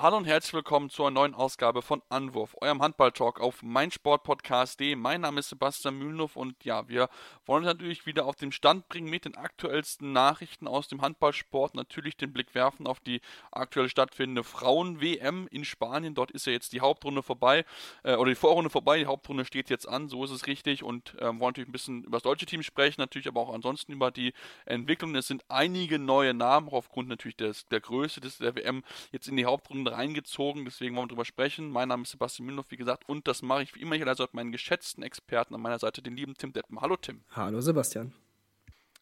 Hallo und herzlich willkommen zur neuen Ausgabe von Anwurf, eurem Handball-Talk auf meinsportpodcast.de. Mein Name ist Sebastian Mühlenhoff und ja, wir wollen natürlich wieder auf den Stand bringen mit den aktuellsten Nachrichten aus dem Handballsport. Natürlich den Blick werfen auf die aktuell stattfindende Frauen-WM in Spanien. Dort ist ja jetzt die Hauptrunde vorbei, äh, oder die Vorrunde vorbei, die Hauptrunde steht jetzt an, so ist es richtig. Und äh, wollen natürlich ein bisschen über das deutsche Team sprechen, natürlich aber auch ansonsten über die Entwicklung. Es sind einige neue Namen, auch aufgrund natürlich des, der Größe des, der WM jetzt in die Hauptrunde reingezogen, deswegen wollen wir darüber sprechen. Mein Name ist Sebastian Mühlenhoff, wie gesagt, und das mache ich wie immer hier also meinen geschätzten Experten an meiner Seite, den lieben Tim Deppen. Hallo Tim. Hallo Sebastian.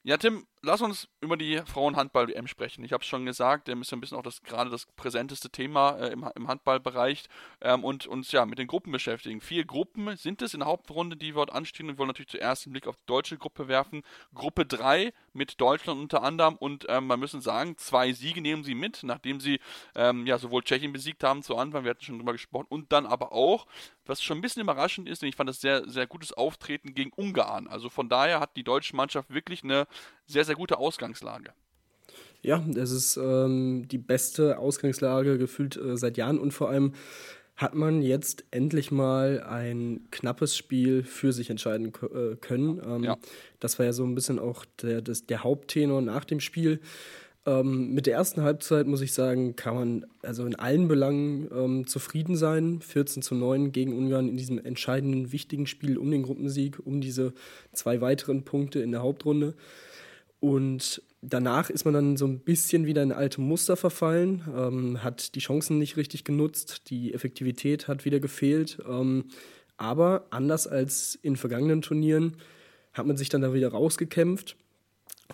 Ja, Tim, lass uns über die Frauenhandball-WM sprechen. Ich habe es schon gesagt, ähm, ist ja ein bisschen auch das gerade das präsenteste Thema äh, im, im Handballbereich ähm, und uns ja mit den Gruppen beschäftigen. Vier Gruppen sind es in der Hauptrunde, die dort anstehen und wollen natürlich zuerst einen Blick auf die deutsche Gruppe werfen. Gruppe 3 mit Deutschland unter anderem und ähm, man müssen sagen, zwei Siege nehmen sie mit, nachdem sie ähm, ja sowohl Tschechien besiegt haben zu Anfang, wir hatten schon drüber gesprochen, und dann aber auch, was schon ein bisschen überraschend ist, denn ich fand das sehr, sehr gutes Auftreten gegen Ungarn. Also von daher hat die deutsche Mannschaft wirklich eine sehr, sehr gute Ausgangslage. Ja, es ist ähm, die beste Ausgangslage gefühlt äh, seit Jahren und vor allem hat man jetzt endlich mal ein knappes Spiel für sich entscheiden äh, können. Ähm, ja. Das war ja so ein bisschen auch der, das, der Haupttenor nach dem Spiel. Ähm, mit der ersten Halbzeit muss ich sagen, kann man also in allen Belangen ähm, zufrieden sein. 14 zu 9 gegen Ungarn in diesem entscheidenden, wichtigen Spiel um den Gruppensieg, um diese zwei weiteren Punkte in der Hauptrunde. Und danach ist man dann so ein bisschen wieder in alte Muster verfallen, ähm, hat die Chancen nicht richtig genutzt, die Effektivität hat wieder gefehlt. Ähm, aber anders als in vergangenen Turnieren hat man sich dann da wieder rausgekämpft,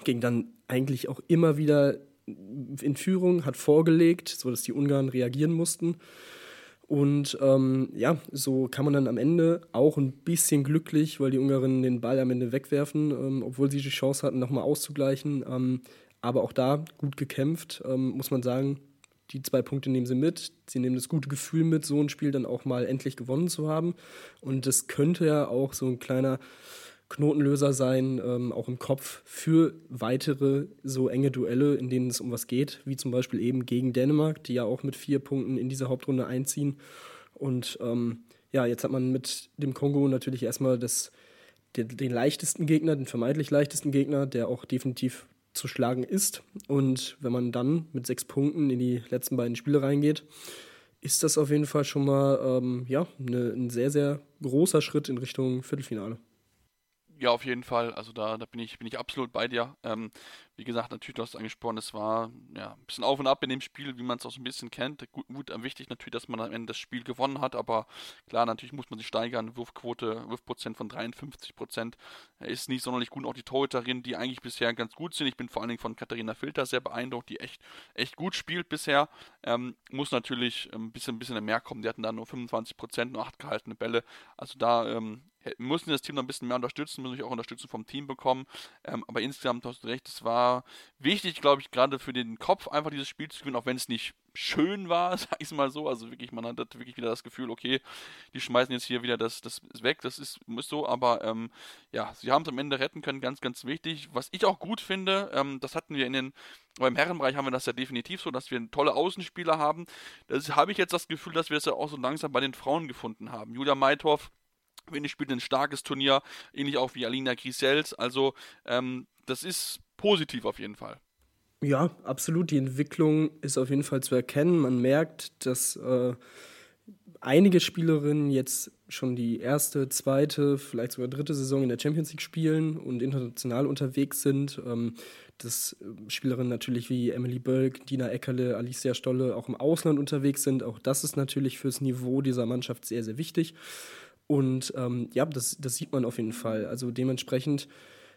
ging dann eigentlich auch immer wieder in Führung, hat vorgelegt, sodass die Ungarn reagieren mussten. Und ähm, ja, so kann man dann am Ende auch ein bisschen glücklich, weil die Ungarinnen den Ball am Ende wegwerfen, ähm, obwohl sie die Chance hatten, nochmal auszugleichen. Ähm, aber auch da gut gekämpft, ähm, muss man sagen. Die zwei Punkte nehmen sie mit. Sie nehmen das gute Gefühl mit, so ein Spiel dann auch mal endlich gewonnen zu haben. Und das könnte ja auch so ein kleiner Knotenlöser sein, ähm, auch im Kopf für weitere so enge Duelle, in denen es um was geht, wie zum Beispiel eben gegen Dänemark, die ja auch mit vier Punkten in diese Hauptrunde einziehen. Und ähm, ja, jetzt hat man mit dem Kongo natürlich erstmal das, den, den leichtesten Gegner, den vermeintlich leichtesten Gegner, der auch definitiv zu schlagen ist. Und wenn man dann mit sechs Punkten in die letzten beiden Spiele reingeht, ist das auf jeden Fall schon mal ähm, ja, ne, ein sehr, sehr großer Schritt in Richtung Viertelfinale. Ja, auf jeden Fall. Also da, da bin ich, bin ich absolut bei dir. Ähm, wie gesagt, natürlich, du hast es angesprochen, es war ja, ein bisschen auf und ab in dem Spiel, wie man es auch so ein bisschen kennt. Gut, gut, wichtig natürlich, dass man am Ende das Spiel gewonnen hat, aber klar, natürlich muss man sich steigern. Wurfquote, Wurfprozent von 53 Prozent ist nicht sonderlich gut. Auch die Torhüterin, die eigentlich bisher ganz gut sind. Ich bin vor allen Dingen von Katharina Filter sehr beeindruckt, die echt, echt gut spielt bisher. Ähm, muss natürlich ein bisschen, ein bisschen mehr kommen. Die hatten da nur 25 Prozent, nur 8 gehaltene Bälle. Also da ähm, müssen das Team noch ein bisschen mehr unterstützen, müssen auch Unterstützung vom Team bekommen. Ähm, aber insgesamt hast du recht, es war wichtig, glaube ich, gerade für den Kopf einfach dieses Spiel zu gewinnen, auch wenn es nicht schön war, sag ich es mal so. Also wirklich, man hat wirklich wieder das Gefühl, okay, die schmeißen jetzt hier wieder das, das weg, das ist, ist so, aber ähm, ja, sie haben es am Ende retten können, ganz, ganz wichtig. Was ich auch gut finde, ähm, das hatten wir in den, beim Herrenbereich haben wir das ja definitiv so, dass wir tolle Außenspieler haben. Das habe ich jetzt das Gefühl, dass wir es ja auch so langsam bei den Frauen gefunden haben. Julia Meithoff, Winnie spielt ein starkes Turnier, ähnlich auch wie Alina Grisels. Also ähm, das ist positiv auf jeden Fall. Ja, absolut. Die Entwicklung ist auf jeden Fall zu erkennen. Man merkt, dass äh, einige Spielerinnen jetzt schon die erste, zweite, vielleicht sogar dritte Saison in der Champions League spielen und international unterwegs sind. Ähm, dass äh, Spielerinnen natürlich wie Emily Bölk, Dina Eckerle, Alicia Stolle auch im Ausland unterwegs sind. Auch das ist natürlich fürs Niveau dieser Mannschaft sehr, sehr wichtig. Und ähm, ja, das, das sieht man auf jeden Fall. Also dementsprechend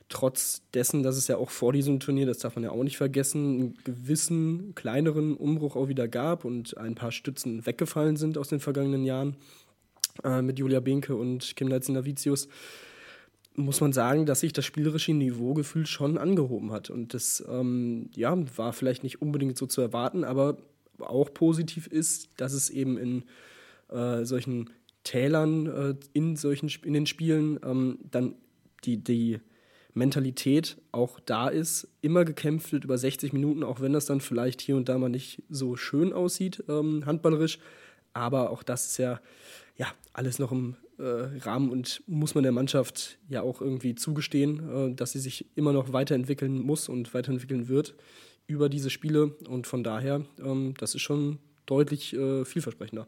trotz dessen, dass es ja auch vor diesem Turnier, das darf man ja auch nicht vergessen, einen gewissen kleineren Umbruch auch wieder gab und ein paar Stützen weggefallen sind aus den vergangenen Jahren äh, mit Julia Binke und Kim Navicius, muss man sagen, dass sich das spielerische Niveau gefühlt schon angehoben hat. Und das ähm, ja, war vielleicht nicht unbedingt so zu erwarten, aber auch positiv ist, dass es eben in äh, solchen Tälern äh, in solchen in den Spielen ähm, dann die, die Mentalität auch da ist, immer gekämpft wird über 60 Minuten, auch wenn das dann vielleicht hier und da mal nicht so schön aussieht, ähm, handballerisch. Aber auch das ist ja, ja alles noch im äh, Rahmen und muss man der Mannschaft ja auch irgendwie zugestehen, äh, dass sie sich immer noch weiterentwickeln muss und weiterentwickeln wird über diese Spiele. Und von daher, ähm, das ist schon deutlich äh, vielversprechender.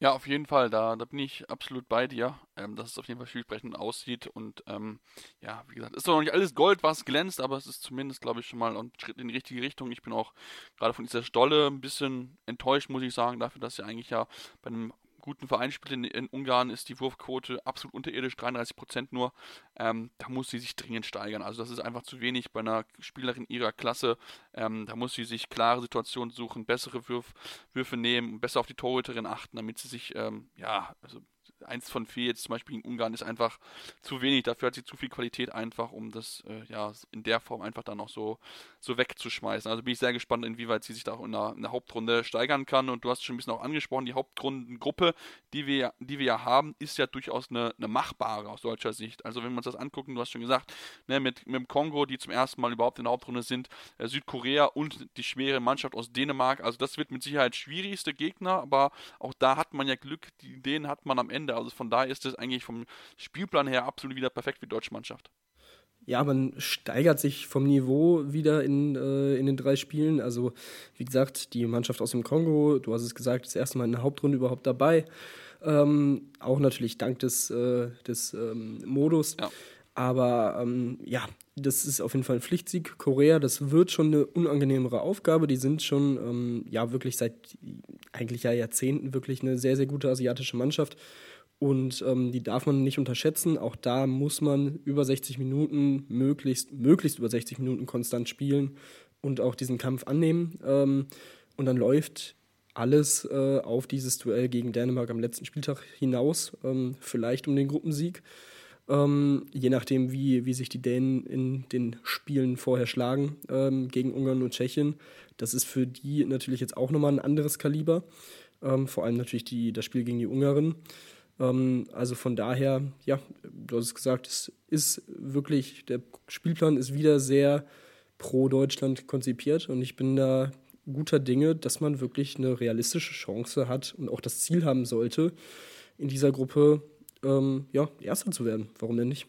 Ja, auf jeden Fall, da, da bin ich absolut bei dir, ähm, dass es auf jeden Fall vielversprechend aussieht und ähm, ja, wie gesagt, ist doch noch nicht alles Gold, was glänzt, aber es ist zumindest, glaube ich, schon mal ein Schritt in die richtige Richtung. Ich bin auch gerade von dieser Stolle ein bisschen enttäuscht, muss ich sagen, dafür, dass sie eigentlich ja bei einem guten Verein spielt in, in, Ungarn, ist die Wurfquote absolut unterirdisch, 33 Prozent nur. Ähm, da muss sie sich dringend steigern. Also das ist einfach zu wenig bei einer Spielerin ihrer Klasse. Ähm, da muss sie sich klare Situationen suchen, bessere Würf, Würfe nehmen, besser auf die Torhüterin achten, damit sie sich, ähm, ja, also eins von vier jetzt zum Beispiel in Ungarn ist einfach zu wenig. Dafür hat sie zu viel Qualität einfach, um das äh, ja in der Form einfach dann noch so, so wegzuschmeißen. Also bin ich sehr gespannt, inwieweit sie sich da auch in der, in der Hauptrunde steigern kann. Und du hast schon ein bisschen auch angesprochen, die Hauptrundengruppe, die wir, die wir ja haben, ist ja durchaus eine, eine machbare aus deutscher Sicht. Also wenn wir uns das angucken, du hast schon gesagt, ne, mit, mit dem Kongo, die zum ersten Mal überhaupt in der Hauptrunde sind, äh, Südkorea und die schwere Mannschaft aus Dänemark. Also das wird mit Sicherheit schwierigste Gegner, aber auch da hat man ja Glück, die Ideen hat man am Ende. Also von daher ist es eigentlich vom Spielplan her absolut wieder perfekt für die deutsche Mannschaft. Ja, man steigert sich vom Niveau wieder in, äh, in den drei Spielen. Also, wie gesagt, die Mannschaft aus dem Kongo, du hast es gesagt, das erste Mal in der Hauptrunde überhaupt dabei. Ähm, auch natürlich dank des, äh, des ähm, Modus. Ja. Aber ähm, ja, das ist auf jeden Fall ein Pflichtsieg. Korea, das wird schon eine unangenehmere Aufgabe. Die sind schon ähm, ja wirklich seit eigentlich ja Jahrzehnten wirklich eine sehr, sehr gute asiatische Mannschaft. Und ähm, die darf man nicht unterschätzen. Auch da muss man über 60 Minuten, möglichst, möglichst über 60 Minuten konstant spielen und auch diesen Kampf annehmen. Ähm, und dann läuft alles äh, auf dieses Duell gegen Dänemark am letzten Spieltag hinaus, ähm, vielleicht um den Gruppensieg. Ähm, je nachdem, wie, wie sich die Dänen in den Spielen vorher schlagen ähm, gegen Ungarn und Tschechien. Das ist für die natürlich jetzt auch nochmal ein anderes Kaliber. Ähm, vor allem natürlich die, das Spiel gegen die Ungarin. Ähm, also von daher, ja, du hast es gesagt, es ist wirklich, der Spielplan ist wieder sehr pro Deutschland konzipiert und ich bin da guter Dinge, dass man wirklich eine realistische Chance hat und auch das Ziel haben sollte, in dieser Gruppe ähm, ja, Erster zu werden. Warum denn nicht?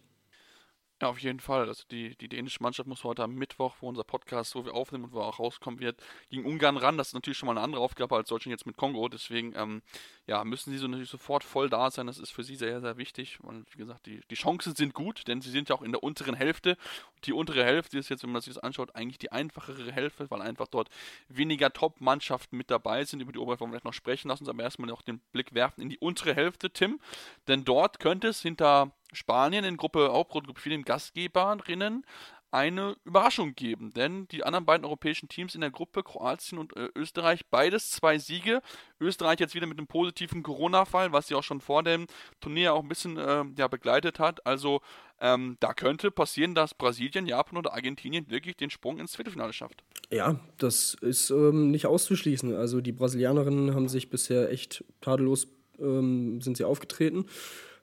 Ja, auf jeden Fall. Also die, die dänische Mannschaft muss heute am Mittwoch, wo unser Podcast, wo wir aufnehmen und wo auch rauskommen wird, gegen Ungarn ran. Das ist natürlich schon mal eine andere Aufgabe als Deutschland jetzt mit Kongo. Deswegen ähm, ja, müssen sie so natürlich sofort voll da sein. Das ist für sie sehr, sehr wichtig. Und wie gesagt, die, die Chancen sind gut, denn sie sind ja auch in der unteren Hälfte. Die untere Hälfte ist jetzt, wenn man sich das anschaut, eigentlich die einfachere Hälfte, weil einfach dort weniger Top-Mannschaften mit dabei sind. Über die Oberhälfte wollen wir vielleicht noch sprechen. Lass uns aber erstmal auch den Blick werfen in die untere Hälfte, Tim. Denn dort könnte es hinter Spanien in Gruppe Hauptgruppe 4 den Gastgeberinnen eine Überraschung geben, denn die anderen beiden europäischen Teams in der Gruppe, Kroatien und äh, Österreich, beides zwei Siege. Österreich jetzt wieder mit einem positiven Corona-Fall, was sie auch schon vor dem Turnier auch ein bisschen äh, ja, begleitet hat. Also ähm, da könnte passieren, dass Brasilien, Japan oder Argentinien wirklich den Sprung ins Viertelfinale schafft. Ja, das ist ähm, nicht auszuschließen. Also die Brasilianerinnen haben sich bisher echt tadellos ähm, sind sie aufgetreten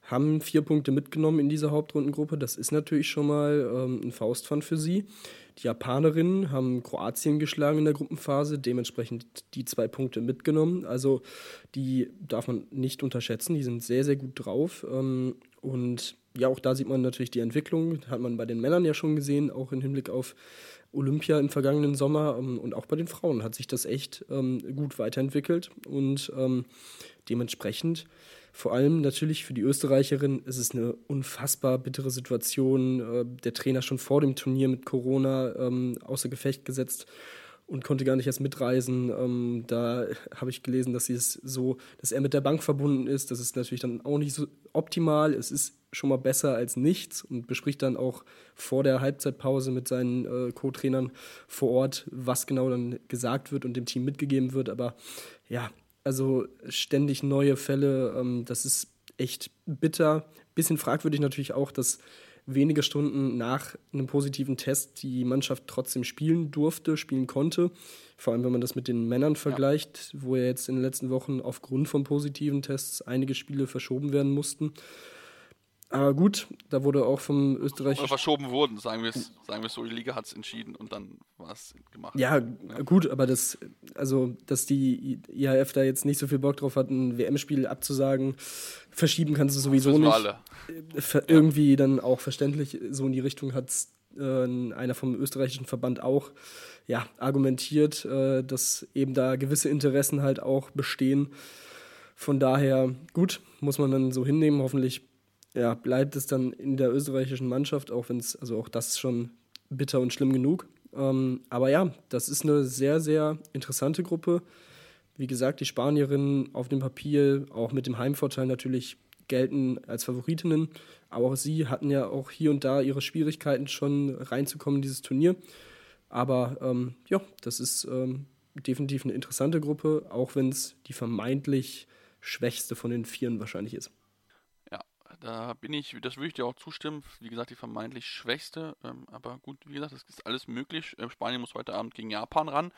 haben vier Punkte mitgenommen in dieser Hauptrundengruppe. Das ist natürlich schon mal ähm, ein Faustpfand für sie. Die Japanerinnen haben Kroatien geschlagen in der Gruppenphase, dementsprechend die zwei Punkte mitgenommen. Also die darf man nicht unterschätzen, die sind sehr, sehr gut drauf. Ähm, und ja, auch da sieht man natürlich die Entwicklung, hat man bei den Männern ja schon gesehen, auch im Hinblick auf Olympia im vergangenen Sommer ähm, und auch bei den Frauen hat sich das echt ähm, gut weiterentwickelt und ähm, dementsprechend vor allem natürlich für die Österreicherin ist es eine unfassbar bittere Situation. Äh, der Trainer schon vor dem Turnier mit Corona ähm, außer Gefecht gesetzt. und konnte gar nicht erst mitreisen. Ähm, da habe ich gelesen, dass sie es so, dass er mit der Bank verbunden ist. Das ist natürlich dann auch nicht so optimal. Es ist schon mal besser als nichts und bespricht dann auch vor der Halbzeitpause mit seinen äh, Co-Trainern vor Ort, was genau dann gesagt wird und dem Team mitgegeben wird. Aber ja, also ständig neue Fälle, ähm, das ist echt bitter. Bisschen fragwürdig natürlich auch, dass wenige Stunden nach einem positiven Test die Mannschaft trotzdem spielen durfte, spielen konnte. Vor allem, wenn man das mit den Männern vergleicht, ja. wo ja jetzt in den letzten Wochen aufgrund von positiven Tests einige Spiele verschoben werden mussten. Aber gut, da wurde auch vom Österreich. Oder verschoben wurden, sagen wir es sagen so. Die Liga hat es entschieden und dann war es gemacht. Ja, ja, gut, aber das, also, dass die IHF da jetzt nicht so viel Bock drauf hat, ein WM-Spiel abzusagen, verschieben kannst du sowieso nicht. Alle. Äh, irgendwie ja. dann auch verständlich, so in die Richtung hat äh, einer vom österreichischen Verband auch ja, argumentiert, äh, dass eben da gewisse Interessen halt auch bestehen. Von daher, gut, muss man dann so hinnehmen. Hoffentlich ja, bleibt es dann in der österreichischen Mannschaft, auch wenn es, also auch das ist schon bitter und schlimm genug. Ähm, aber ja, das ist eine sehr, sehr interessante Gruppe. Wie gesagt, die Spanierinnen auf dem Papier, auch mit dem Heimvorteil natürlich, gelten als Favoritinnen. Aber auch sie hatten ja auch hier und da ihre Schwierigkeiten schon reinzukommen in dieses Turnier. Aber ähm, ja, das ist ähm, definitiv eine interessante Gruppe, auch wenn es die vermeintlich schwächste von den Vieren wahrscheinlich ist. Da bin ich, das würde ich dir auch zustimmen. Wie gesagt, die vermeintlich schwächste. Ähm, aber gut, wie gesagt, das ist alles möglich. Ähm, Spanien muss heute Abend gegen Japan ran.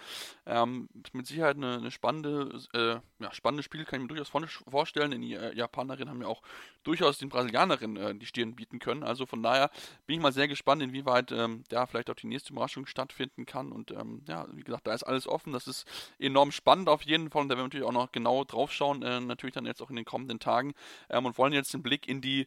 Ähm, mit Sicherheit eine, eine spannende, äh, ja, spannendes Spiel, kann ich mir durchaus vorstellen. Denn die äh, Japanerinnen haben ja auch durchaus den Brasilianerinnen äh, die Stirn bieten können. Also von daher bin ich mal sehr gespannt, inwieweit ähm, da vielleicht auch die nächste Überraschung stattfinden kann. Und ähm, ja, wie gesagt, da ist alles offen. Das ist enorm spannend auf jeden Fall. Und da werden wir natürlich auch noch genau drauf schauen. Äh, natürlich dann jetzt auch in den kommenden Tagen. Ähm, und wollen jetzt den Blick in die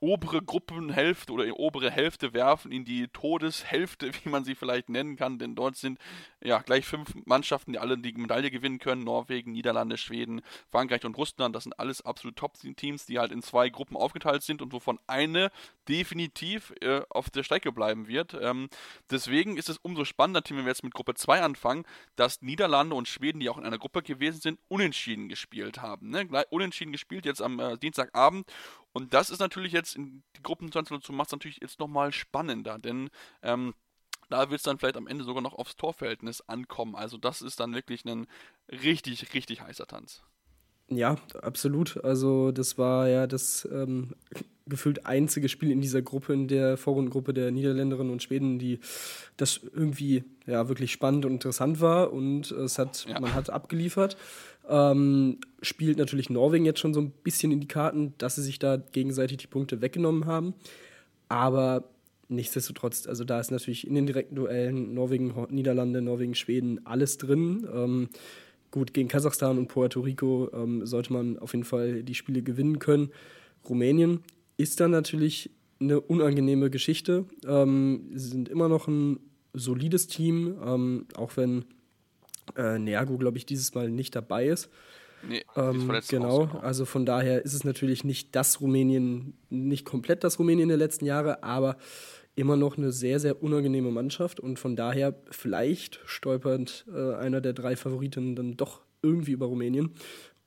obere Gruppenhälfte oder die obere Hälfte werfen, in die Todeshälfte, wie man sie vielleicht nennen kann, denn dort sind ja gleich fünf Mannschaften, die alle die Medaille gewinnen können: Norwegen, Niederlande, Schweden, Frankreich und Russland. Das sind alles absolut Top-Teams, die halt in zwei Gruppen aufgeteilt sind und wovon eine definitiv äh, auf der Strecke bleiben wird. Ähm, deswegen ist es umso spannender, wenn wir jetzt mit Gruppe 2 anfangen, dass Niederlande und Schweden, die auch in einer Gruppe gewesen sind, unentschieden gespielt haben. Ne? Unentschieden gespielt jetzt am äh, Dienstagabend und das ist natürlich jetzt in die Gruppenkonstellation macht es natürlich jetzt nochmal spannender, denn ähm, da wird es dann vielleicht am Ende sogar noch aufs Torverhältnis ankommen. Also das ist dann wirklich ein richtig, richtig heißer Tanz. Ja, absolut. Also das war ja das ähm, gefühlt einzige Spiel in dieser Gruppe, in der Vorrundengruppe der Niederländerinnen und Schweden, die das irgendwie ja wirklich spannend und interessant war und es hat, ja. man hat abgeliefert. Ähm, spielt natürlich Norwegen jetzt schon so ein bisschen in die Karten, dass sie sich da gegenseitig die Punkte weggenommen haben. Aber nichtsdestotrotz, also da ist natürlich in den direkten Duellen Norwegen, Niederlande, Norwegen, Schweden alles drin. Ähm, gut, gegen Kasachstan und Puerto Rico ähm, sollte man auf jeden Fall die Spiele gewinnen können. Rumänien ist dann natürlich eine unangenehme Geschichte. Ähm, sie sind immer noch ein solides Team, ähm, auch wenn äh, Neago, glaube ich, dieses Mal nicht dabei ist. Nee, ähm, genau, also von daher ist es natürlich nicht das Rumänien, nicht komplett das Rumänien der letzten Jahre, aber immer noch eine sehr, sehr unangenehme Mannschaft und von daher vielleicht stolpert äh, einer der drei Favoriten dann doch irgendwie über Rumänien.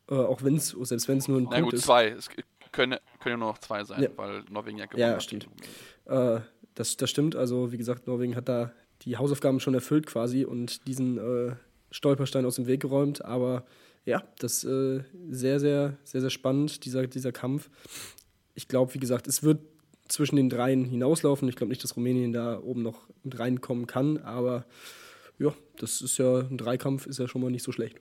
Äh, auch wenn es, selbst wenn es nur ein Na Punkt gut, ist. zwei. Es können, können nur noch zwei sein, ja. weil Norwegen ja gewonnen ja, hat. Stimmt. Äh, das, das stimmt. Also, wie gesagt, Norwegen hat da die Hausaufgaben schon erfüllt quasi und diesen äh, Stolperstein aus dem Weg geräumt. Aber ja, das ist äh, sehr, sehr, sehr, sehr spannend, dieser, dieser Kampf. Ich glaube, wie gesagt, es wird zwischen den dreien hinauslaufen. Ich glaube nicht, dass Rumänien da oben noch mit reinkommen kann, aber ja, das ist ja ein Dreikampf, ist ja schon mal nicht so schlecht.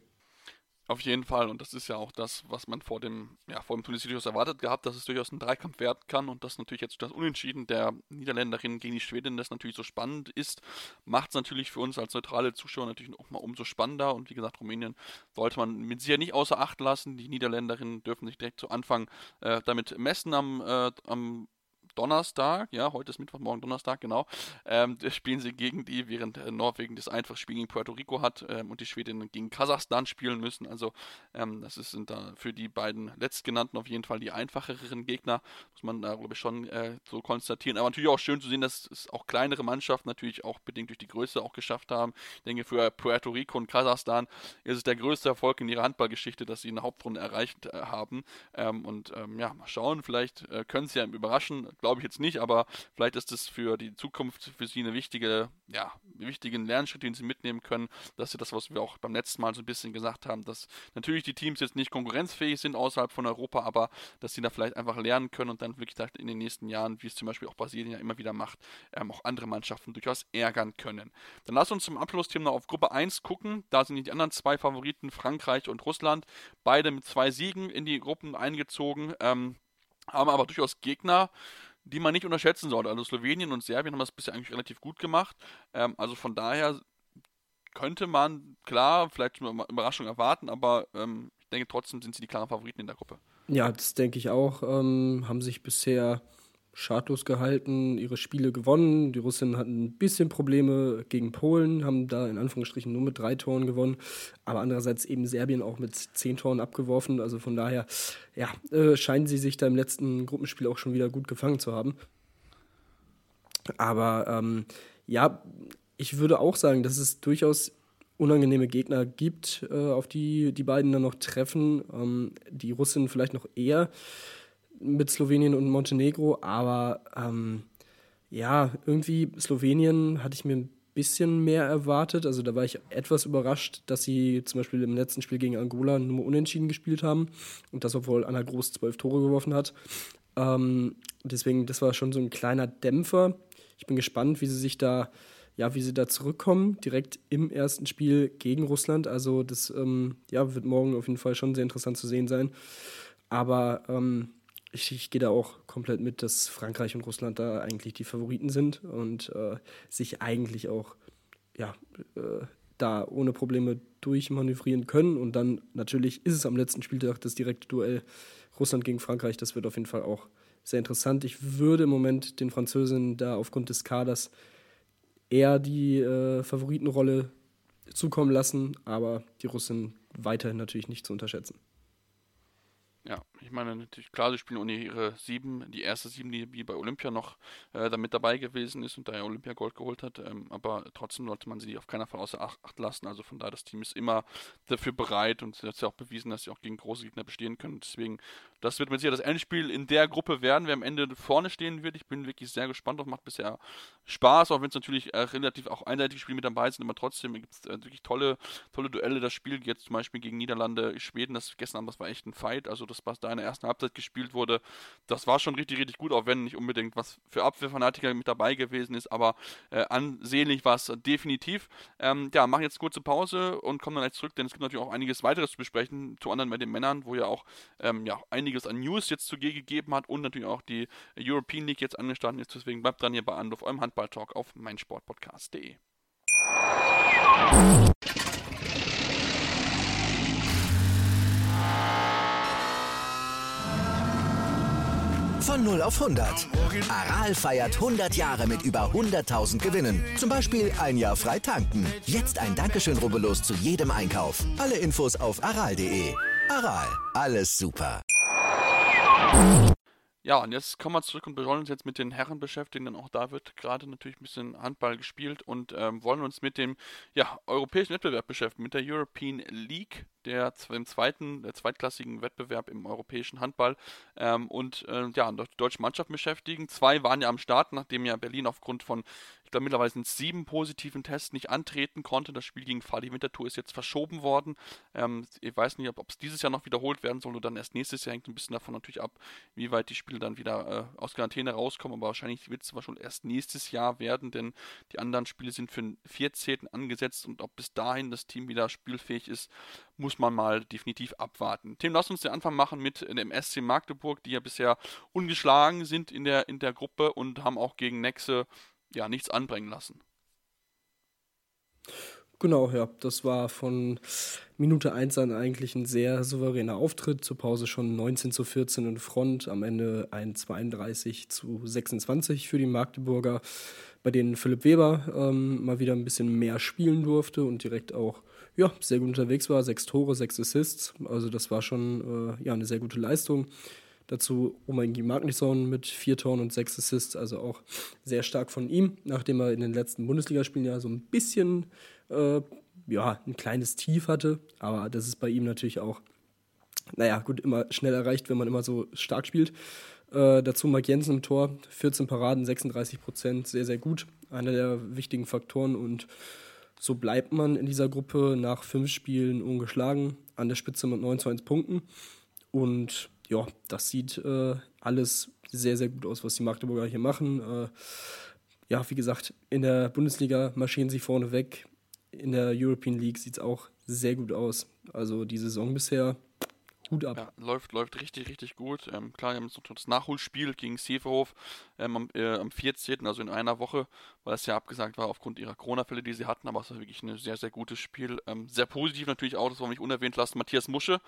Auf jeden Fall, und das ist ja auch das, was man vor dem, ja, vor dem Turnier durchaus erwartet gehabt, dass es durchaus ein Dreikampf werden kann und das natürlich jetzt das Unentschieden der Niederländerin gegen die Schwedin, das natürlich so spannend ist, macht es natürlich für uns als neutrale Zuschauer natürlich auch mal umso spannender und wie gesagt, Rumänien sollte man mit sicher nicht außer Acht lassen. Die Niederländerinnen dürfen sich direkt zu Anfang äh, damit messen am, äh, am Donnerstag, ja, heute ist Mittwoch, morgen Donnerstag, genau, ähm, spielen sie gegen die, während äh, Norwegen das einfache Spiel gegen Puerto Rico hat ähm, und die Schwedinnen gegen Kasachstan spielen müssen. Also ähm, das ist, sind da für die beiden letztgenannten auf jeden Fall die einfacheren Gegner, muss man da glaube ich schon äh, so konstatieren. Aber natürlich auch schön zu sehen, dass es auch kleinere Mannschaften natürlich auch bedingt durch die Größe auch geschafft haben. Ich denke, für Puerto Rico und Kasachstan ist es der größte Erfolg in ihrer Handballgeschichte, dass sie eine Hauptrunde erreicht äh, haben. Ähm, und ähm, ja, mal schauen, vielleicht äh, können sie ja überraschen, glaube ich jetzt nicht, aber vielleicht ist es für die Zukunft für sie eine wichtige, ja, wichtigen Lernschritt, den sie mitnehmen können, dass sie das, was wir auch beim letzten Mal so ein bisschen gesagt haben, dass natürlich die Teams jetzt nicht konkurrenzfähig sind außerhalb von Europa, aber dass sie da vielleicht einfach lernen können und dann wirklich in den nächsten Jahren, wie es zum Beispiel auch Brasilien ja immer wieder macht, ähm, auch andere Mannschaften durchaus ärgern können. Dann lass uns zum Abschlussthema noch auf Gruppe 1 gucken. Da sind die anderen zwei Favoriten, Frankreich und Russland, beide mit zwei Siegen in die Gruppen eingezogen, ähm, haben aber durchaus Gegner, die man nicht unterschätzen sollte. Also Slowenien und Serbien haben das bisher eigentlich relativ gut gemacht. Ähm, also von daher könnte man klar vielleicht eine Überraschung erwarten, aber ähm, ich denke trotzdem sind sie die klaren Favoriten in der Gruppe. Ja, das denke ich auch. Ähm, haben sich bisher schadlos gehalten, ihre Spiele gewonnen. Die Russen hatten ein bisschen Probleme gegen Polen, haben da in Anführungsstrichen nur mit drei Toren gewonnen, aber andererseits eben Serbien auch mit zehn Toren abgeworfen. Also von daher, ja, äh, scheinen sie sich da im letzten Gruppenspiel auch schon wieder gut gefangen zu haben. Aber ähm, ja, ich würde auch sagen, dass es durchaus unangenehme Gegner gibt, äh, auf die die beiden dann noch treffen. Ähm, die Russen vielleicht noch eher mit Slowenien und Montenegro, aber ähm, ja, irgendwie Slowenien hatte ich mir ein bisschen mehr erwartet. Also da war ich etwas überrascht, dass sie zum Beispiel im letzten Spiel gegen Angola nur unentschieden gespielt haben und das, obwohl Anna Groß zwölf Tore geworfen hat. Ähm, deswegen, das war schon so ein kleiner Dämpfer. Ich bin gespannt, wie sie sich da, ja, wie sie da zurückkommen, direkt im ersten Spiel gegen Russland. Also das ähm, ja, wird morgen auf jeden Fall schon sehr interessant zu sehen sein. Aber ähm, ich, ich gehe da auch komplett mit, dass Frankreich und Russland da eigentlich die Favoriten sind und äh, sich eigentlich auch ja, äh, da ohne Probleme durchmanövrieren können. Und dann natürlich ist es am letzten Spieltag das direkte Duell Russland gegen Frankreich. Das wird auf jeden Fall auch sehr interessant. Ich würde im Moment den Französinnen da aufgrund des Kaders eher die äh, Favoritenrolle zukommen lassen, aber die Russen weiterhin natürlich nicht zu unterschätzen. Ich meine, natürlich, klar, sie spielen ohne ihre sieben, die erste sieben, die bei Olympia noch äh, damit dabei gewesen ist und da er Olympia Gold geholt hat, ähm, aber trotzdem sollte man sie auf keiner Fall außer Acht lassen. Also von daher, das Team ist immer dafür bereit und sie hat ja auch bewiesen, dass sie auch gegen große Gegner bestehen können. Deswegen, das wird mit sicher das Endspiel in der Gruppe werden, wer am Ende vorne stehen wird. Ich bin wirklich sehr gespannt drauf, macht bisher Spaß, auch wenn es natürlich äh, relativ auch einseitige Spiele mit dabei sind, aber trotzdem gibt es äh, wirklich tolle, tolle Duelle. Das Spiel jetzt zum Beispiel gegen Niederlande, Schweden, das gestern Abend, das war echt ein Fight, also das, was da in der ersten Halbzeit gespielt wurde, das war schon richtig, richtig gut, auch wenn nicht unbedingt was für Abwehrfanatiker mit dabei gewesen ist, aber äh, ansehnlich war es definitiv. Ähm, ja, machen jetzt kurze Pause und kommen dann gleich zurück, denn es gibt natürlich auch einiges weiteres zu besprechen, zu anderen bei den Männern, wo ja auch ähm, ja, einiges an News jetzt zu gegeben hat und natürlich auch die European League jetzt angestanden ist. Deswegen bleibt dran hier bei Anruf, eurem Handball-Talk auf meinsportpodcast.de. Von 0 auf 100. Aral feiert 100 Jahre mit über 100.000 Gewinnen. Zum Beispiel ein Jahr frei tanken. Jetzt ein Dankeschön, rubbellos zu jedem Einkauf. Alle Infos auf aral.de. Aral, alles super. Ja, und jetzt kommen wir zurück und wollen uns jetzt mit den Herren beschäftigen, denn auch da wird gerade natürlich ein bisschen Handball gespielt und ähm, wollen uns mit dem ja, europäischen Wettbewerb beschäftigen, mit der European League der im zweiten, der zweitklassigen Wettbewerb im europäischen Handball ähm, und äh, ja, die deutsche Mannschaft beschäftigen. Zwei waren ja am Start, nachdem ja Berlin aufgrund von, glaube mittlerweile sind sieben positiven Tests nicht antreten konnte. Das Spiel gegen Fadi Winterthur ist jetzt verschoben worden. Ähm, ich weiß nicht, ob es dieses Jahr noch wiederholt werden soll oder dann erst nächstes Jahr. Hängt ein bisschen davon natürlich ab, wie weit die Spiele dann wieder äh, aus Quarantäne rauskommen. Aber wahrscheinlich wird es schon erst nächstes Jahr werden, denn die anderen Spiele sind für den 14. angesetzt und ob bis dahin das Team wieder spielfähig ist, muss man mal definitiv abwarten. Tim, lass uns den Anfang machen mit dem SC Magdeburg, die ja bisher ungeschlagen sind in der, in der Gruppe und haben auch gegen Nexe ja nichts anbringen lassen. Genau, ja. Das war von Minute 1 an eigentlich ein sehr souveräner Auftritt. Zur Pause schon 19 zu 14 in Front, am Ende ein 32 zu 26 für die Magdeburger, bei denen Philipp Weber ähm, mal wieder ein bisschen mehr spielen durfte und direkt auch ja, sehr gut unterwegs war. Sechs Tore, sechs Assists. Also das war schon äh, ja, eine sehr gute Leistung. Dazu Omangi Magnusson mit vier Toren und sechs Assists, also auch sehr stark von ihm, nachdem er in den letzten Bundesligaspielen ja so ein bisschen äh, ja, ein kleines Tief hatte. Aber das ist bei ihm natürlich auch, naja, gut, immer schnell erreicht, wenn man immer so stark spielt. Äh, dazu Mark Jensen im Tor, 14 Paraden, 36 Prozent, sehr, sehr gut. Einer der wichtigen Faktoren und so bleibt man in dieser Gruppe nach fünf Spielen ungeschlagen, an der Spitze mit 9 zu 1 Punkten. Und ja, das sieht äh, alles sehr, sehr gut aus, was die Magdeburger hier machen. Äh, ja, wie gesagt, in der Bundesliga marschieren sie vorne weg. In der European League sieht es auch sehr gut aus. Also die Saison bisher Hut ab. Ja, läuft, läuft richtig, richtig gut. Ähm, klar, wir haben noch das Nachholspiel gegen Seeverhof ähm, am, äh, am 14., also in einer Woche, weil es ja abgesagt war aufgrund ihrer Corona-Fälle, die sie hatten, aber es war wirklich ein sehr, sehr gutes Spiel. Ähm, sehr positiv natürlich auch, das wollen wir nicht unerwähnt lassen. Matthias Musche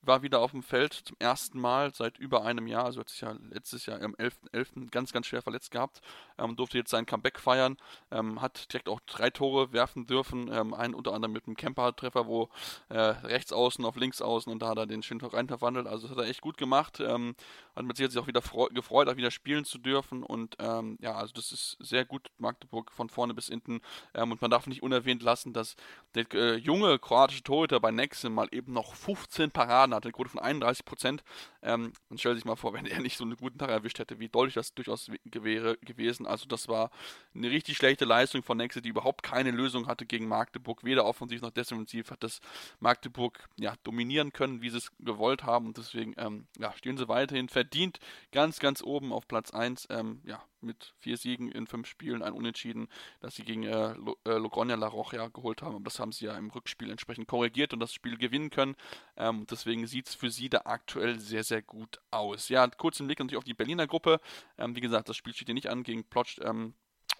war wieder auf dem Feld zum ersten Mal seit über einem Jahr, also hat sich ja letztes Jahr am 11.11. .11. ganz, ganz schwer verletzt gehabt, ähm, durfte jetzt sein Comeback feiern, ähm, hat direkt auch drei Tore werfen dürfen, ähm, einen unter anderem mit einem Camper-Treffer, wo äh, rechts außen auf links außen und da hat er den schönen rein verwandelt, also das hat er echt gut gemacht, ähm, hat mit sich auch wieder gefreut, auch wieder spielen zu dürfen. Und ähm, ja, also das ist sehr gut, Magdeburg von vorne bis hinten. Ähm, und man darf nicht unerwähnt lassen, dass der äh, junge kroatische Torhüter bei Nexen mal eben noch 15 Paraden hatte, eine Quote von 31 Prozent, ähm, man stellt sich mal vor, wenn er nicht so einen guten Tag erwischt hätte, wie deutlich das durchaus wäre gewesen, also das war eine richtig schlechte Leistung von Nexe, die überhaupt keine Lösung hatte gegen Magdeburg, weder offensiv noch defensiv hat das Magdeburg ja dominieren können, wie sie es gewollt haben und deswegen ähm, ja, stehen sie weiterhin verdient ganz, ganz oben auf Platz 1. Ähm, ja, mit vier Siegen in fünf Spielen, ein Unentschieden, dass sie gegen äh, äh, Logroña La Roja geholt haben. Aber das haben sie ja im Rückspiel entsprechend korrigiert und das Spiel gewinnen können. Ähm, deswegen sieht es für sie da aktuell sehr, sehr gut aus. Ja, kurz im Blick natürlich auf die Berliner Gruppe. Ähm, wie gesagt, das Spiel steht hier nicht an gegen Plotsch.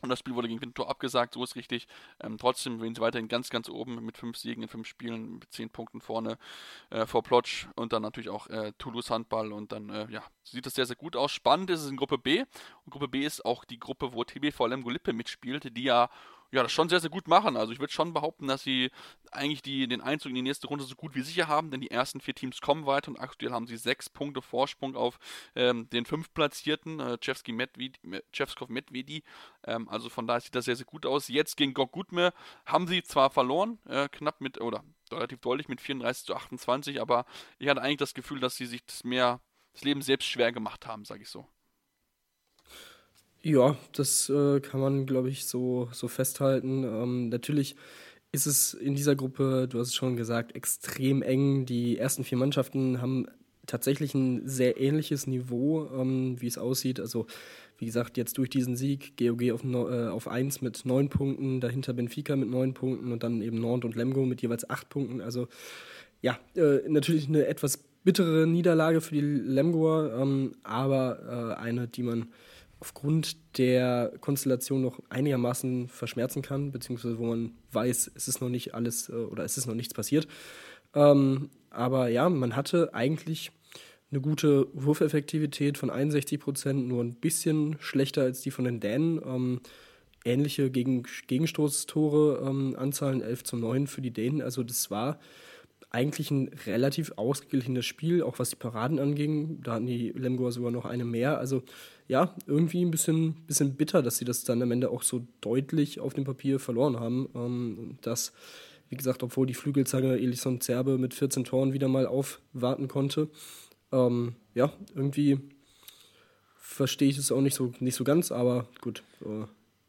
Und das Spiel wurde gegen Winterthur abgesagt, so ist richtig. Ähm, trotzdem sind sie weiterhin ganz, ganz oben mit fünf Siegen in fünf Spielen, mit zehn Punkten vorne äh, vor Plotsch und dann natürlich auch äh, Toulouse Handball und dann, äh, ja, sieht das sehr, sehr gut aus. Spannend ist es in Gruppe B. Und Gruppe B ist auch die Gruppe, wo TBV Lemgo Lippe mitspielt, die ja ja, das schon sehr, sehr gut machen. Also ich würde schon behaupten, dass sie eigentlich die, den Einzug in die nächste Runde so gut wie sicher haben, denn die ersten vier Teams kommen weiter und aktuell haben sie sechs Punkte Vorsprung auf ähm, den fünf Platzierten, äh, Medvedi, Chevskov Medvedi. Ähm, also von daher sieht das sehr, sehr gut aus. Jetzt gegen Gokgutme haben sie zwar verloren, äh, knapp mit, oder relativ deutlich mit 34 zu 28, aber ich hatte eigentlich das Gefühl, dass sie sich das mehr, das Leben selbst schwer gemacht haben, sage ich so. Ja, das äh, kann man, glaube ich, so, so festhalten. Ähm, natürlich ist es in dieser Gruppe, du hast es schon gesagt, extrem eng. Die ersten vier Mannschaften haben tatsächlich ein sehr ähnliches Niveau, ähm, wie es aussieht. Also, wie gesagt, jetzt durch diesen Sieg, GOG auf, äh, auf 1 mit neun Punkten, dahinter Benfica mit neun Punkten und dann eben Nord und Lemgo mit jeweils acht Punkten. Also, ja, äh, natürlich eine etwas bittere Niederlage für die Lemgoer, ähm, aber äh, eine, die man aufgrund der Konstellation noch einigermaßen verschmerzen kann, beziehungsweise wo man weiß, es ist noch nicht alles äh, oder es ist noch nichts passiert. Ähm, aber ja, man hatte eigentlich eine gute Wurfeffektivität von 61 Prozent, nur ein bisschen schlechter als die von den Dänen. Ähm, ähnliche Gegen Gegenstoßtore, ähm, Anzahlen 11 zu 9 für die Dänen. Also das war eigentlich ein relativ ausgeglichenes Spiel, auch was die Paraden anging. Da hatten die Lemgoer sogar noch eine mehr. Also ja, irgendwie ein bisschen, bisschen bitter, dass sie das dann am Ende auch so deutlich auf dem Papier verloren haben. Ähm, das, wie gesagt, obwohl die Flügelzange Elison Zerbe mit 14 Toren wieder mal aufwarten konnte. Ähm, ja, irgendwie verstehe ich es auch nicht so, nicht so ganz, aber gut, äh,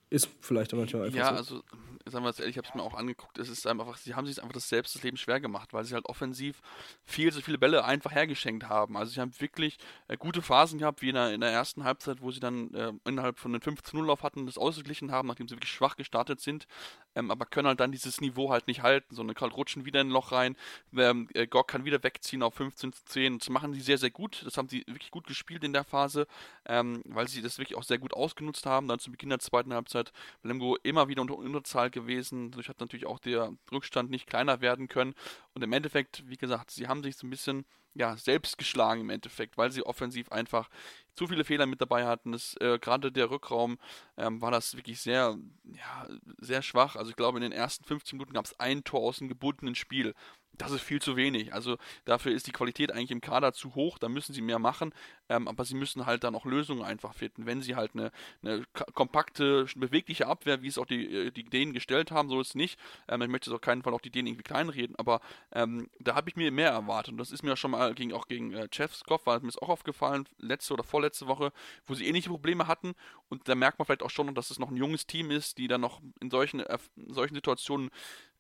ist vielleicht manchmal einfach ja, so. also sagen wir es ehrlich, ich habe es mir auch angeguckt, es ist einfach, sie haben sich einfach das selbst das Leben schwer gemacht, weil sie halt offensiv viel zu viele Bälle einfach hergeschenkt haben. Also sie haben wirklich äh, gute Phasen gehabt, wie in der, in der ersten Halbzeit, wo sie dann äh, innerhalb von den 15-0-Lauf hatten, das ausgeglichen haben, nachdem sie wirklich schwach gestartet sind, ähm, aber können halt dann dieses Niveau halt nicht halten, sondern halt rutschen wieder in ein Loch rein, ähm, äh, Gok kann wieder wegziehen auf 15 zu 10, das machen sie sehr, sehr gut, das haben sie wirklich gut gespielt in der Phase, ähm, weil sie das wirklich auch sehr gut ausgenutzt haben, dann zu Beginn der zweiten Halbzeit Lemgo immer wieder unter Unterzahl gewesen. Dadurch hat natürlich auch der Rückstand nicht kleiner werden können. Und im Endeffekt, wie gesagt, sie haben sich so ein bisschen ja, selbst geschlagen im Endeffekt, weil sie offensiv einfach zu viele Fehler mit dabei hatten. äh, Gerade der Rückraum ähm, war das wirklich sehr, ja, sehr schwach. Also ich glaube, in den ersten 15 Minuten gab es ein Tor aus dem gebundenen Spiel das ist viel zu wenig. Also dafür ist die Qualität eigentlich im Kader zu hoch, da müssen sie mehr machen, ähm, aber sie müssen halt dann auch Lösungen einfach finden. Wenn sie halt eine, eine kompakte, bewegliche Abwehr, wie es auch die, äh, die Dänen gestellt haben, so ist es nicht. Ähm, ich möchte jetzt auf keinen Fall auch die Dänen irgendwie kleinreden, aber ähm, da habe ich mir mehr erwartet. Und das ist mir schon mal gegen, auch gegen äh, Chefskov, war mir ist auch aufgefallen, letzte oder vorletzte Woche, wo sie ähnliche Probleme hatten. Und da merkt man vielleicht auch schon, dass es noch ein junges Team ist, die dann noch in solchen, äh, in solchen Situationen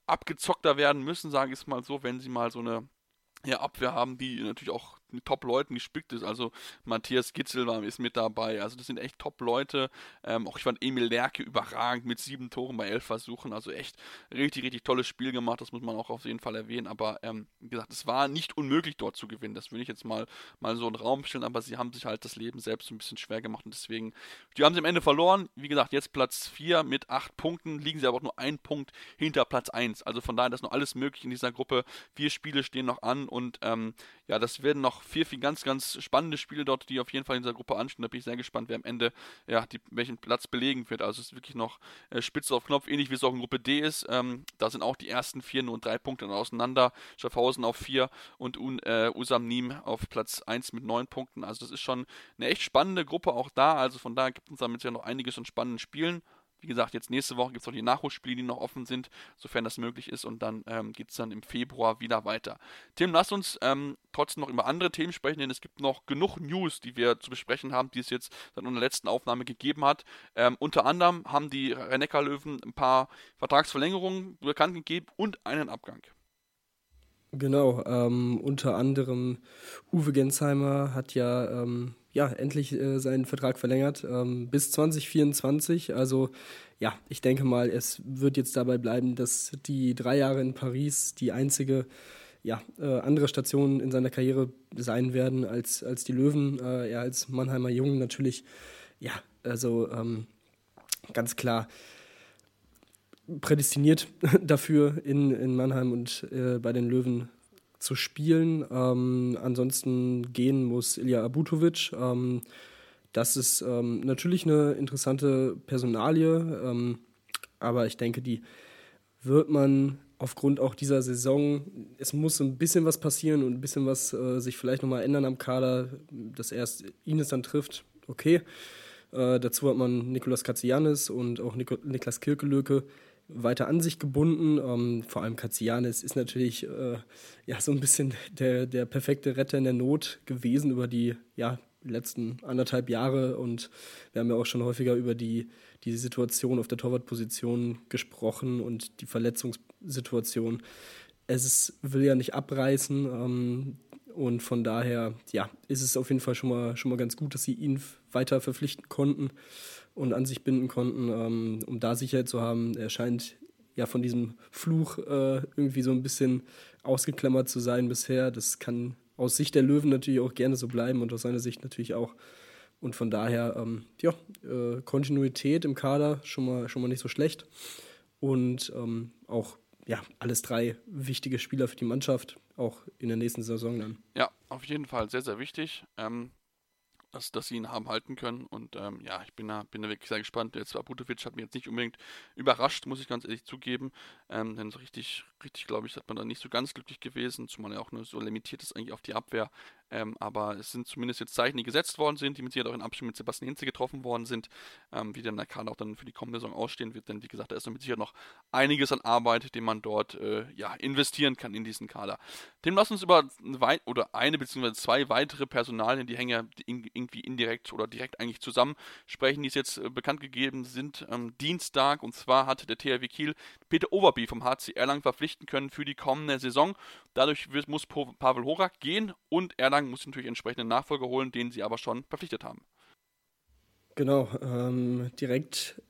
abgezockter werden müssen, sage ich es mal so, wenn sie mal so eine ja, Abwehr haben, die natürlich auch mit Top-Leuten gespickt ist. Also Matthias Gitzel war, ist mit dabei. Also das sind echt Top-Leute. Ähm, auch ich fand Emil Lerke überragend mit sieben Toren bei elf Versuchen. Also echt richtig, richtig tolles Spiel gemacht. Das muss man auch auf jeden Fall erwähnen. Aber ähm, wie gesagt, es war nicht unmöglich dort zu gewinnen. Das will ich jetzt mal, mal so in den Raum stellen. Aber sie haben sich halt das Leben selbst ein bisschen schwer gemacht. Und deswegen, die haben sie am Ende verloren. Wie gesagt, jetzt Platz 4 mit acht Punkten. Liegen sie aber auch nur ein Punkt hinter Platz 1. Also von daher, das ist noch alles möglich in dieser Gruppe. Vier Spiele stehen noch an. Und ähm, ja, das werden noch vier, vier ganz, ganz spannende Spiele dort, die auf jeden Fall in dieser Gruppe anstehen. Da bin ich sehr gespannt, wer am Ende ja, die, welchen Platz belegen wird. Also es ist wirklich noch äh, spitze auf Knopf, ähnlich wie es auch in Gruppe D ist. Ähm, da sind auch die ersten vier nur drei Punkte auseinander. Schaffhausen auf vier und Un, äh, Usam Nim auf Platz 1 mit neun Punkten. Also das ist schon eine echt spannende Gruppe auch da. Also von daher gibt es damit ja noch einiges an spannenden Spielen. Wie gesagt, jetzt nächste Woche gibt es auch die Nachholspiele, die noch offen sind, sofern das möglich ist. Und dann ähm, geht es dann im Februar wieder weiter. Tim, lass uns ähm, trotzdem noch über andere Themen sprechen, denn es gibt noch genug News, die wir zu besprechen haben, die es jetzt seit unserer letzten Aufnahme gegeben hat. Ähm, unter anderem haben die Rennecker-Löwen ein paar Vertragsverlängerungen bekannt gegeben und einen Abgang. Genau, ähm, unter anderem Uwe Gensheimer hat ja ähm, ja, endlich äh, seinen Vertrag verlängert ähm, bis 2024. Also ja, ich denke mal, es wird jetzt dabei bleiben, dass die drei Jahre in Paris die einzige ja, äh, andere Station in seiner Karriere sein werden als, als die Löwen. Äh, er als Mannheimer Jungen natürlich, ja, also ähm, ganz klar prädestiniert dafür, in, in Mannheim und äh, bei den Löwen zu spielen. Ähm, ansonsten gehen muss Ilya Abutovic. Ähm, das ist ähm, natürlich eine interessante Personalie, ähm, aber ich denke, die wird man aufgrund auch dieser Saison, es muss ein bisschen was passieren und ein bisschen was äh, sich vielleicht nochmal ändern am Kader, dass erst Ines dann trifft, okay. Äh, dazu hat man Nikolas Katzianis und auch Nik Niklas Kirkelöke weiter an sich gebunden. Ähm, vor allem Katzianis ist natürlich äh, ja, so ein bisschen der, der perfekte Retter in der Not gewesen über die ja, letzten anderthalb Jahre. Und wir haben ja auch schon häufiger über die, die Situation auf der Torwartposition gesprochen und die Verletzungssituation. Es ist, will ja nicht abreißen. Ähm, und von daher, ja, ist es auf jeden Fall schon mal, schon mal ganz gut, dass sie ihn weiter verpflichten konnten und an sich binden konnten, ähm, um da Sicherheit zu haben. Er scheint ja von diesem Fluch äh, irgendwie so ein bisschen ausgeklammert zu sein bisher. Das kann aus Sicht der Löwen natürlich auch gerne so bleiben und aus seiner Sicht natürlich auch. Und von daher, ähm, ja, äh, Kontinuität im Kader schon mal, schon mal nicht so schlecht. Und ähm, auch, ja, alles drei wichtige Spieler für die Mannschaft, auch in der nächsten Saison dann. Ja, auf jeden Fall sehr, sehr wichtig. Ähm, dass, dass sie ihn haben halten können. Und ähm, ja, ich bin da, bin da wirklich sehr gespannt. Jetzt Abutovic hat mich jetzt nicht unbedingt überrascht, muss ich ganz ehrlich zugeben. Ähm, denn so richtig, richtig, glaube ich, hat man da nicht so ganz glücklich gewesen, zumal er auch nur so limitiert ist eigentlich auf die Abwehr. Ähm, aber es sind zumindest jetzt Zeichen, die gesetzt worden sind, die mit Sicherheit auch in Abstimmung mit Sebastian Hinze getroffen worden sind, ähm, wie der Kader auch dann für die kommende Saison ausstehen wird. Denn wie gesagt, da ist mit Sicherheit noch einiges an Arbeit, den man dort äh, ja, investieren kann in diesen Kader. Dem lass uns über eine, oder eine bzw. zwei weitere Personalien, die hängen ja irgendwie indirekt oder direkt eigentlich zusammen sprechen, die es jetzt äh, bekannt gegeben sind. Ähm, Dienstag und zwar hat der THW Kiel Peter Overby vom HC Erlangen verpflichten können für die kommende Saison. Dadurch muss Pavel Horak gehen und Erlangen sagen, muss natürlich entsprechenden Nachfolger holen, den sie aber schon verpflichtet haben. Genau, ähm, direkt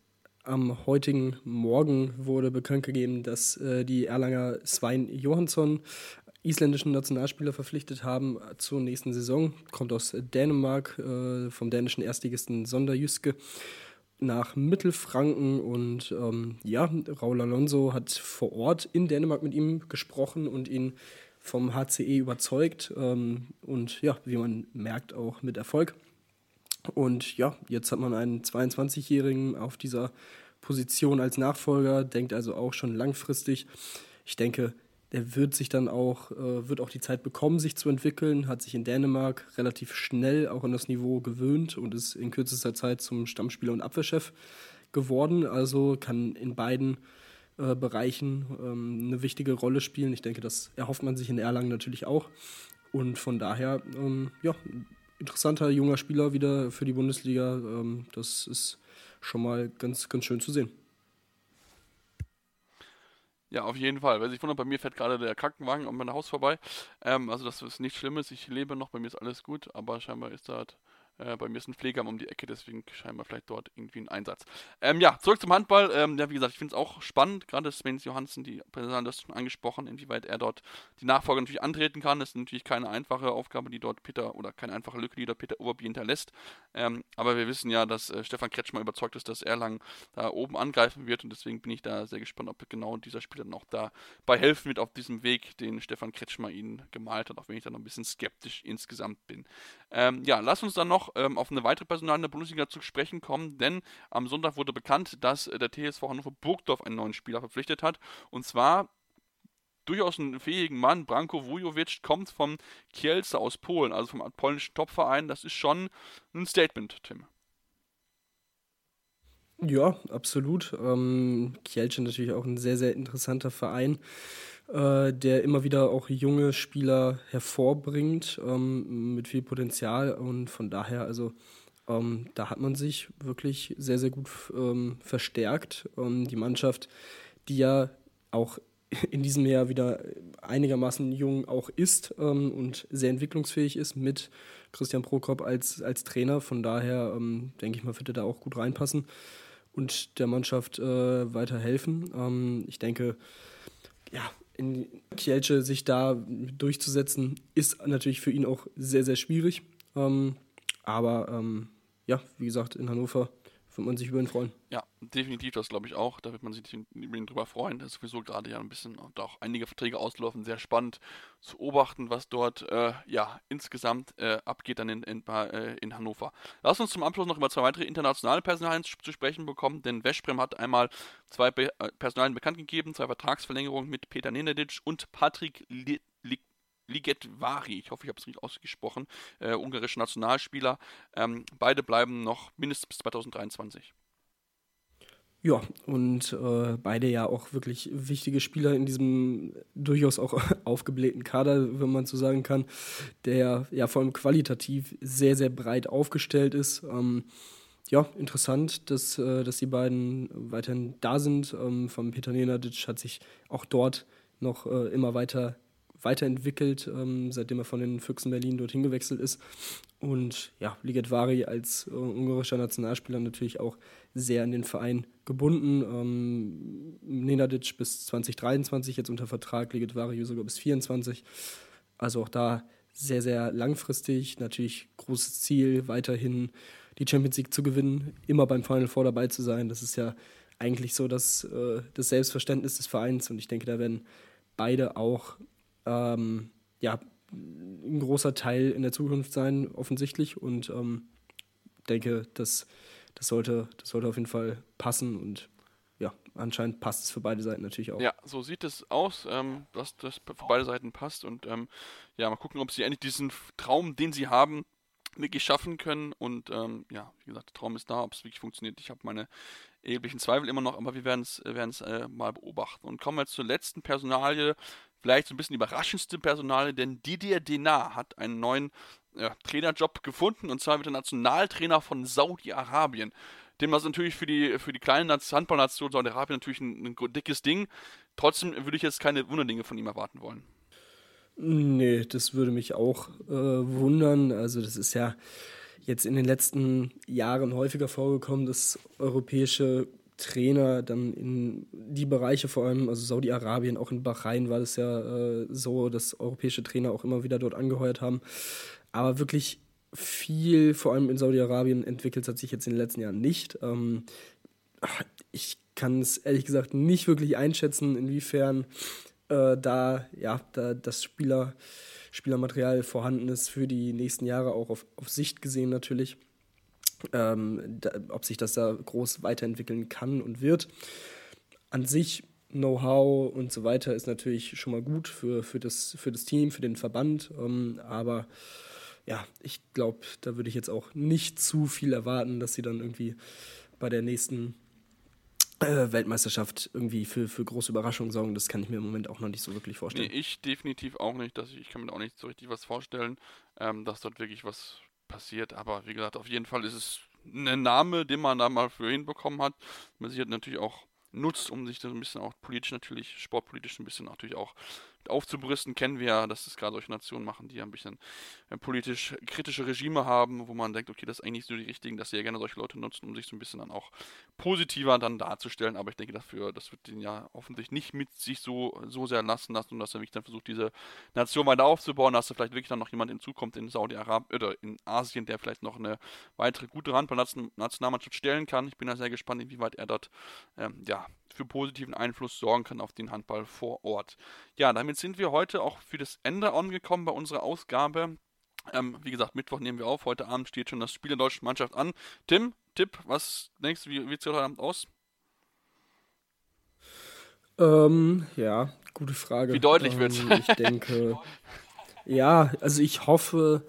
am heutigen Morgen wurde bekannt gegeben, dass äh, die Erlanger Svein Johansson, isländischen Nationalspieler, verpflichtet haben zur nächsten Saison. Kommt aus Dänemark, äh, vom dänischen Erstligisten Sonderjyske. nach Mittelfranken und ähm, ja, Raul Alonso hat vor Ort in Dänemark mit ihm gesprochen und ihn vom HCE überzeugt ähm, und ja, wie man merkt, auch mit Erfolg. Und ja, jetzt hat man einen 22-Jährigen auf dieser Position als Nachfolger, denkt also auch schon langfristig. Ich denke, der wird sich dann auch, äh, wird auch die Zeit bekommen, sich zu entwickeln, hat sich in Dänemark relativ schnell auch an das Niveau gewöhnt und ist in kürzester Zeit zum Stammspieler und Abwehrchef geworden. Also kann in beiden äh, Bereichen ähm, eine wichtige Rolle spielen. Ich denke, das erhofft man sich in Erlangen natürlich auch. Und von daher, ähm, ja, interessanter junger Spieler wieder für die Bundesliga. Ähm, das ist schon mal ganz, ganz schön zu sehen. Ja, auf jeden Fall. Wer sich wundert, bei mir fährt gerade der Krankenwagen um mein Haus vorbei. Ähm, also das ist nichts Schlimmes. Ich lebe noch, bei mir ist alles gut, aber scheinbar ist da halt äh, bei mir ist ein Pflegeheim um die Ecke, deswegen scheinbar vielleicht dort irgendwie ein Einsatz. Ähm, ja, zurück zum Handball. Ähm, ja, wie gesagt, ich finde es auch spannend, gerade Sven Johansen, die Präsidentin, das schon angesprochen, inwieweit er dort die Nachfolge natürlich antreten kann. Das ist natürlich keine einfache Aufgabe, die dort Peter, oder keine einfache Lücke, die dort Peter Oberby hinterlässt. Ähm, aber wir wissen ja, dass äh, Stefan Kretschmer überzeugt ist, dass Erlangen da oben angreifen wird und deswegen bin ich da sehr gespannt, ob genau dieser Spieler dann auch dabei helfen wird auf diesem Weg, den Stefan Kretschmer ihnen gemalt hat, auch wenn ich da noch ein bisschen skeptisch insgesamt bin. Ähm, ja, lass uns dann noch ähm, auf eine weitere Personal in der Bundesliga zu sprechen kommen, denn am Sonntag wurde bekannt, dass äh, der TSV Hannover Burgdorf einen neuen Spieler verpflichtet hat. Und zwar durchaus einen fähigen Mann. Branko Vujovic kommt vom Kielce aus Polen, also vom polnischen Topverein. Das ist schon ein Statement, Tim. Ja, absolut. Ähm, Kielce natürlich auch ein sehr, sehr interessanter Verein äh, der immer wieder auch junge Spieler hervorbringt ähm, mit viel Potenzial und von daher, also ähm, da hat man sich wirklich sehr, sehr gut ähm, verstärkt. Ähm, die Mannschaft, die ja auch in diesem Jahr wieder einigermaßen jung auch ist ähm, und sehr entwicklungsfähig ist mit Christian Prokop als, als Trainer. Von daher ähm, denke ich mal, wird er da auch gut reinpassen und der Mannschaft äh, weiterhelfen. Ähm, ich denke, ja, in Kielce sich da durchzusetzen, ist natürlich für ihn auch sehr, sehr schwierig. Ähm, aber ähm, ja, wie gesagt, in Hannover wird man sich über ihn freuen. Ja, definitiv, das glaube ich auch. Da wird man sich über ihn drüber freuen. Das ist sowieso gerade ja ein bisschen, da auch einige Verträge auslaufen, sehr spannend zu beobachten, was dort äh, ja insgesamt äh, abgeht dann in, in, äh, in, Hannover. Lass uns zum Abschluss noch über zwei weitere internationale Personalien zu sprechen bekommen, denn Westbrem hat einmal zwei Be äh, Personalien bekannt gegeben, zwei Vertragsverlängerungen mit Peter Nenadic und Patrick Li Ligetvari, ich hoffe, ich habe es richtig ausgesprochen, äh, ungarische Nationalspieler. Ähm, beide bleiben noch mindestens bis 2023. Ja, und äh, beide ja auch wirklich wichtige Spieler in diesem durchaus auch aufgeblähten Kader, wenn man so sagen kann, der ja vor allem qualitativ sehr, sehr breit aufgestellt ist. Ähm, ja, interessant, dass, äh, dass die beiden weiterhin da sind. Ähm, von Peter Nenadic hat sich auch dort noch äh, immer weiter weiterentwickelt, ähm, seitdem er von den Füchsen Berlin dorthin gewechselt ist. Und ja, Liget Vari als äh, ungarischer Nationalspieler natürlich auch sehr an den Verein gebunden. Ähm, Nenadic bis 2023 jetzt unter Vertrag, Liget Vari sogar bis 2024. Also auch da sehr, sehr langfristig. Natürlich großes Ziel, weiterhin die Champions League zu gewinnen, immer beim Final Four dabei zu sein. Das ist ja eigentlich so das, äh, das Selbstverständnis des Vereins und ich denke, da werden beide auch ähm, ja, ein großer Teil in der Zukunft sein, offensichtlich. Und ähm, denke, das, das, sollte, das sollte auf jeden Fall passen und ja, anscheinend passt es für beide Seiten natürlich auch. Ja, so sieht es aus, ähm, dass das für beide Seiten passt und ähm, ja, mal gucken, ob sie endlich diesen Traum, den sie haben, wirklich schaffen können und ähm, ja, wie gesagt, der Traum ist da, ob es wirklich funktioniert. Ich habe meine erheblichen Zweifel immer noch, aber wir werden es äh, mal beobachten. Und kommen wir zur letzten Personalie, vielleicht so ein bisschen überraschendste Personalie, denn Didier Denard hat einen neuen ja, Trainerjob gefunden und zwar wird er Nationaltrainer von Saudi-Arabien. Dem das natürlich für die, für die kleine Handballnation Saudi-Arabien natürlich ein, ein dickes Ding. Trotzdem würde ich jetzt keine Wunderdinge von ihm erwarten wollen. Nee, das würde mich auch äh, wundern. Also das ist ja jetzt in den letzten Jahren häufiger vorgekommen, dass europäische Trainer dann in die Bereiche vor allem, also Saudi-Arabien, auch in Bahrain war das ja äh, so, dass europäische Trainer auch immer wieder dort angeheuert haben. Aber wirklich viel, vor allem in Saudi-Arabien, entwickelt hat sich jetzt in den letzten Jahren nicht. Ähm, ich kann es ehrlich gesagt nicht wirklich einschätzen, inwiefern äh, da, ja, da das Spieler, Spielermaterial vorhanden ist für die nächsten Jahre, auch auf, auf Sicht gesehen natürlich. Ähm, da, ob sich das da groß weiterentwickeln kann und wird. An sich Know-how und so weiter ist natürlich schon mal gut für, für, das, für das Team, für den Verband. Ähm, aber ja, ich glaube, da würde ich jetzt auch nicht zu viel erwarten, dass sie dann irgendwie bei der nächsten Weltmeisterschaft irgendwie für, für große Überraschungen sorgen. Das kann ich mir im Moment auch noch nicht so wirklich vorstellen. Nee, ich definitiv auch nicht. Dass ich, ich kann mir auch nicht so richtig was vorstellen, ähm, dass dort wirklich was passiert. Aber wie gesagt, auf jeden Fall ist es ein Name, den man da mal für hinbekommen hat. Man sich natürlich auch nutzt, um sich so ein bisschen auch politisch natürlich, sportpolitisch ein bisschen natürlich auch aufzubrüsten, kennen wir ja, dass es gerade solche Nationen machen, die ja ein bisschen äh, politisch kritische Regime haben, wo man denkt, okay, das ist eigentlich so die richtigen, dass sie ja gerne solche Leute nutzen, um sich so ein bisschen dann auch positiver dann darzustellen. Aber ich denke dafür, das wird den ja offensichtlich nicht mit sich so, so sehr lassen lassen und dass er wirklich dann versucht, diese Nation weiter aufzubauen, dass da vielleicht wirklich dann noch jemand hinzukommt in Saudi-Arabien oder in Asien, der vielleicht noch eine weitere gute Handball-Nationalmannschaft stellen kann. Ich bin da sehr gespannt, inwieweit er dort ähm, ja, für positiven Einfluss sorgen kann auf den Handball vor Ort. Ja, damit sind wir heute auch für das Ende angekommen bei unserer Ausgabe. Ähm, wie gesagt, Mittwoch nehmen wir auf. Heute Abend steht schon das Spiel der deutschen Mannschaft an. Tim, Tipp, was denkst du, wie, wie sieht es heute Abend aus? Ähm, ja, gute Frage. Wie deutlich ähm, wird's? Ich denke, ja, also ich hoffe,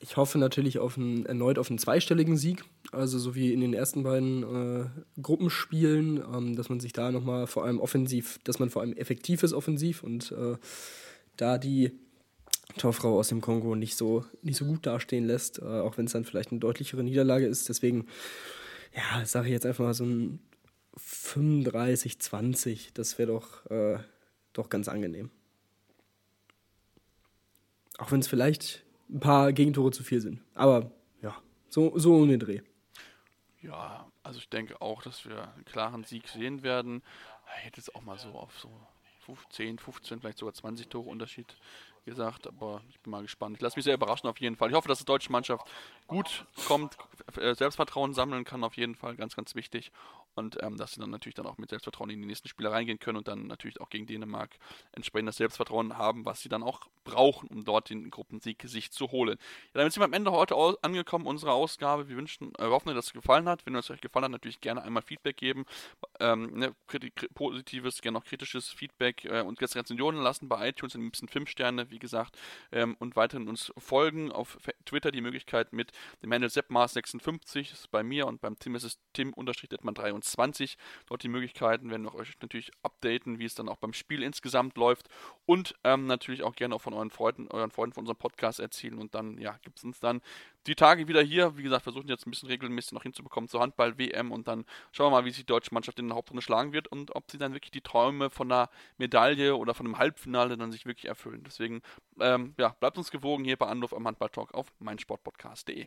ich hoffe natürlich auf einen, erneut auf einen zweistelligen Sieg, also so wie in den ersten beiden äh, Gruppenspielen, ähm, dass man sich da nochmal vor allem offensiv, dass man vor allem effektiv ist offensiv und äh, da die Torfrau aus dem Kongo nicht so, nicht so gut dastehen lässt, äh, auch wenn es dann vielleicht eine deutlichere Niederlage ist. Deswegen, ja, sage ich jetzt einfach mal so ein 35-20, das wäre doch, äh, doch ganz angenehm. Auch wenn es vielleicht ein paar Gegentore zu viel sind. Aber ja, so, so um den Dreh. Ja, also ich denke auch, dass wir einen klaren Sieg sehen werden. Ich hätte es auch mal so auf so 10, 15, vielleicht sogar 20 Tore Unterschied gesagt, aber ich bin mal gespannt. Ich lasse mich sehr überraschen auf jeden Fall. Ich hoffe, dass die deutsche Mannschaft gut kommt, äh, Selbstvertrauen sammeln kann auf jeden Fall, ganz, ganz wichtig und ähm, dass sie dann natürlich dann auch mit Selbstvertrauen in die nächsten Spiele reingehen können und dann natürlich auch gegen Dänemark entsprechend das Selbstvertrauen haben, was sie dann auch brauchen, um dort den Gruppensieg sich zu holen. Ja, damit sind wir am Ende heute angekommen, unsere Ausgabe. Wir wünschen, äh, hoffen, dass es gefallen hat. Wenn es euch gefallen hat, natürlich gerne einmal Feedback geben. Ähm, ne, positives, gerne auch kritisches Feedback äh, und Rezensionen lassen bei iTunes, in liebsten 5 Sterne, wie gesagt, ähm, und weiterhin uns folgen auf Twitter die Möglichkeit mit dem Handle seppmars56, ist bei mir und beim Tim ist es tim-23 20. Dort die Möglichkeiten werden wir euch natürlich updaten, wie es dann auch beim Spiel insgesamt läuft und ähm, natürlich auch gerne auch von euren Freunden, euren Freunden von unserem Podcast erzählen und dann, ja, gibt es uns dann die Tage wieder hier. Wie gesagt, versuchen jetzt ein bisschen regelmäßig noch hinzubekommen zur Handball-WM und dann schauen wir mal, wie sich die deutsche Mannschaft in der Hauptrunde schlagen wird und ob sie dann wirklich die Träume von einer Medaille oder von einem Halbfinale dann sich wirklich erfüllen. Deswegen, ähm, ja, bleibt uns gewogen hier bei Anruf am Handball-Talk auf meinsportpodcast.de.